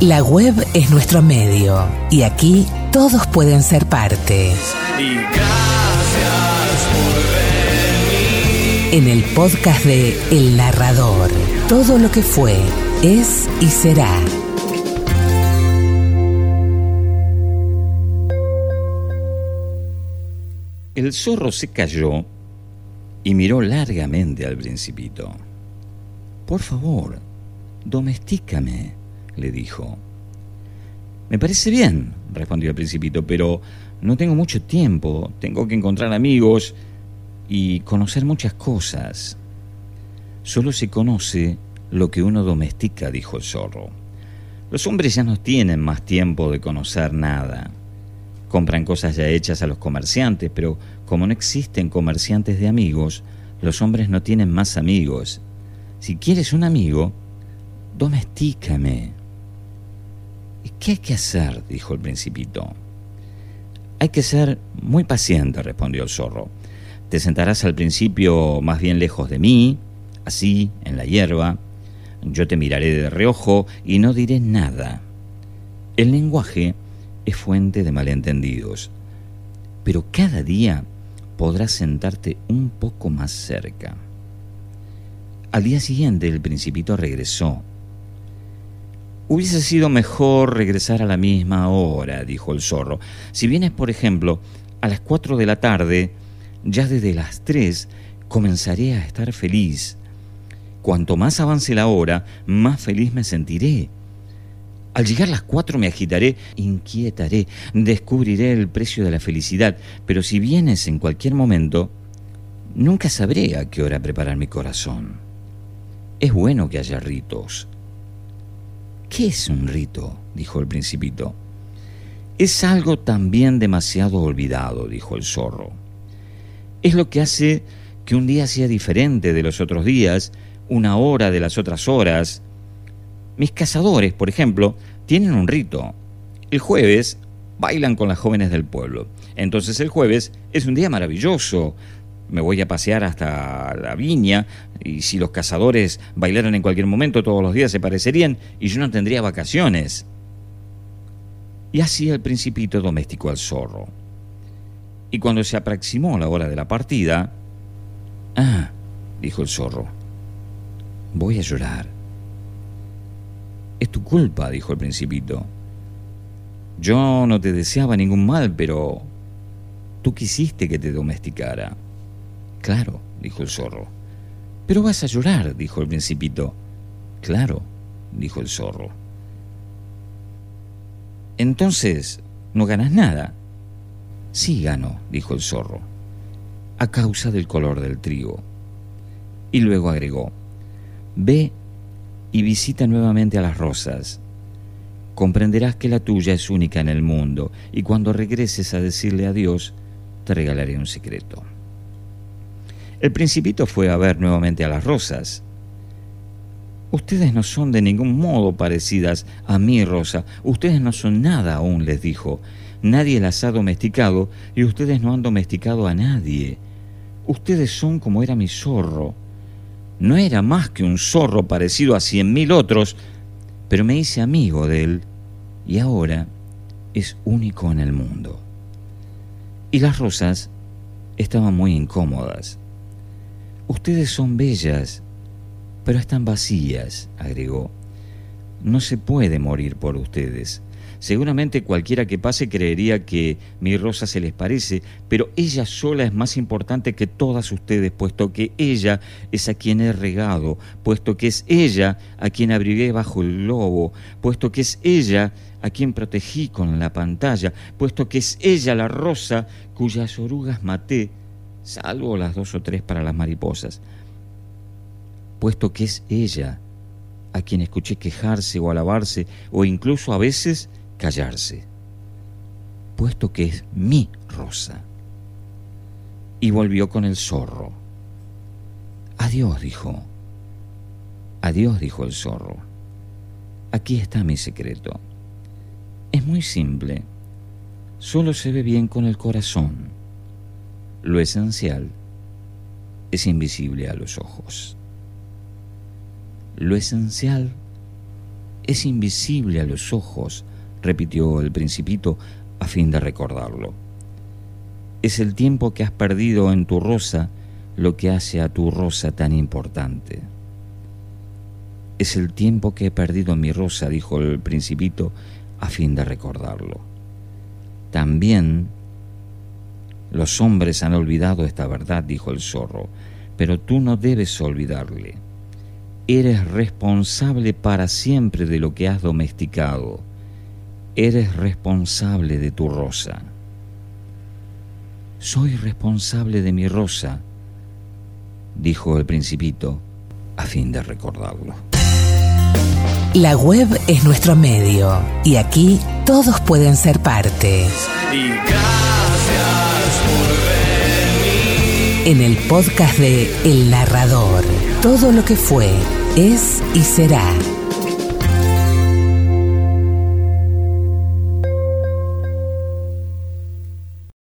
La web es nuestro medio y aquí todos pueden ser parte. Y gracias por venir. En el podcast de El Narrador, todo lo que fue, es y será. El zorro se cayó y miró largamente al principito. Por favor, domestícame, le dijo. Me parece bien, respondió el principito, pero no tengo mucho tiempo, tengo que encontrar amigos y conocer muchas cosas. Solo se conoce lo que uno domestica, dijo el zorro. Los hombres ya no tienen más tiempo de conocer nada. Compran cosas ya hechas a los comerciantes, pero como no existen comerciantes de amigos, los hombres no tienen más amigos. Si quieres un amigo, domestícame. ¿Y qué hay que hacer? dijo el principito. Hay que ser muy paciente, respondió el zorro. Te sentarás al principio más bien lejos de mí, así, en la hierba. Yo te miraré de reojo y no diré nada. El lenguaje es fuente de malentendidos, pero cada día podrás sentarte un poco más cerca. Al día siguiente el principito regresó. Hubiese sido mejor regresar a la misma hora, dijo el zorro. Si vienes, por ejemplo, a las cuatro de la tarde, ya desde las tres comenzaré a estar feliz. Cuanto más avance la hora, más feliz me sentiré. Al llegar las cuatro me agitaré, inquietaré, descubriré el precio de la felicidad, pero si vienes en cualquier momento, nunca sabré a qué hora preparar mi corazón. Es bueno que haya ritos. ¿Qué es un rito? dijo el principito. Es algo también demasiado olvidado, dijo el zorro. Es lo que hace que un día sea diferente de los otros días, una hora de las otras horas, mis cazadores, por ejemplo, tienen un rito. El jueves bailan con las jóvenes del pueblo. Entonces el jueves es un día maravilloso. Me voy a pasear hasta la viña y si los cazadores bailaran en cualquier momento todos los días se parecerían y yo no tendría vacaciones. Y así el principito domesticó al zorro. Y cuando se aproximó la hora de la partida, ah, dijo el zorro, voy a llorar. Es tu culpa, dijo el principito. Yo no te deseaba ningún mal, pero tú quisiste que te domesticara. Claro, dijo el zorro. Pero vas a llorar, dijo el principito. Claro, dijo el zorro. Entonces, ¿no ganas nada? Sí gano, dijo el zorro, a causa del color del trigo. Y luego agregó, ve y visita nuevamente a las rosas. Comprenderás que la tuya es única en el mundo y cuando regreses a decirle adiós, te regalaré un secreto. El principito fue a ver nuevamente a las rosas. Ustedes no son de ningún modo parecidas a mí, Rosa. Ustedes no son nada aún, les dijo. Nadie las ha domesticado y ustedes no han domesticado a nadie. Ustedes son como era mi zorro no era más que un zorro parecido a cien mil otros, pero me hice amigo de él y ahora es único en el mundo. Y las rosas estaban muy incómodas. Ustedes son bellas, pero están vacías, agregó. No se puede morir por ustedes. Seguramente cualquiera que pase creería que mi rosa se les parece, pero ella sola es más importante que todas ustedes, puesto que ella es a quien he regado, puesto que es ella a quien abrigué bajo el lobo, puesto que es ella a quien protegí con la pantalla, puesto que es ella la rosa cuyas orugas maté, salvo las dos o tres para las mariposas, puesto que es ella a quien escuché quejarse o alabarse, o incluso a veces callarse, puesto que es mi rosa. Y volvió con el zorro. Adiós, dijo. Adiós, dijo el zorro. Aquí está mi secreto. Es muy simple. Solo se ve bien con el corazón. Lo esencial es invisible a los ojos. Lo esencial es invisible a los ojos, repitió el principito a fin de recordarlo. Es el tiempo que has perdido en tu rosa lo que hace a tu rosa tan importante. Es el tiempo que he perdido en mi rosa, dijo el principito a fin de recordarlo. También los hombres han olvidado esta verdad, dijo el zorro, pero tú no debes olvidarle. Eres responsable para siempre de lo que has domesticado. Eres responsable de tu rosa. Soy responsable de mi rosa, dijo el principito, a fin de recordarlo. La web es nuestro medio y aquí todos pueden ser parte. Y En el podcast de El Narrador, todo lo que fue, es y será.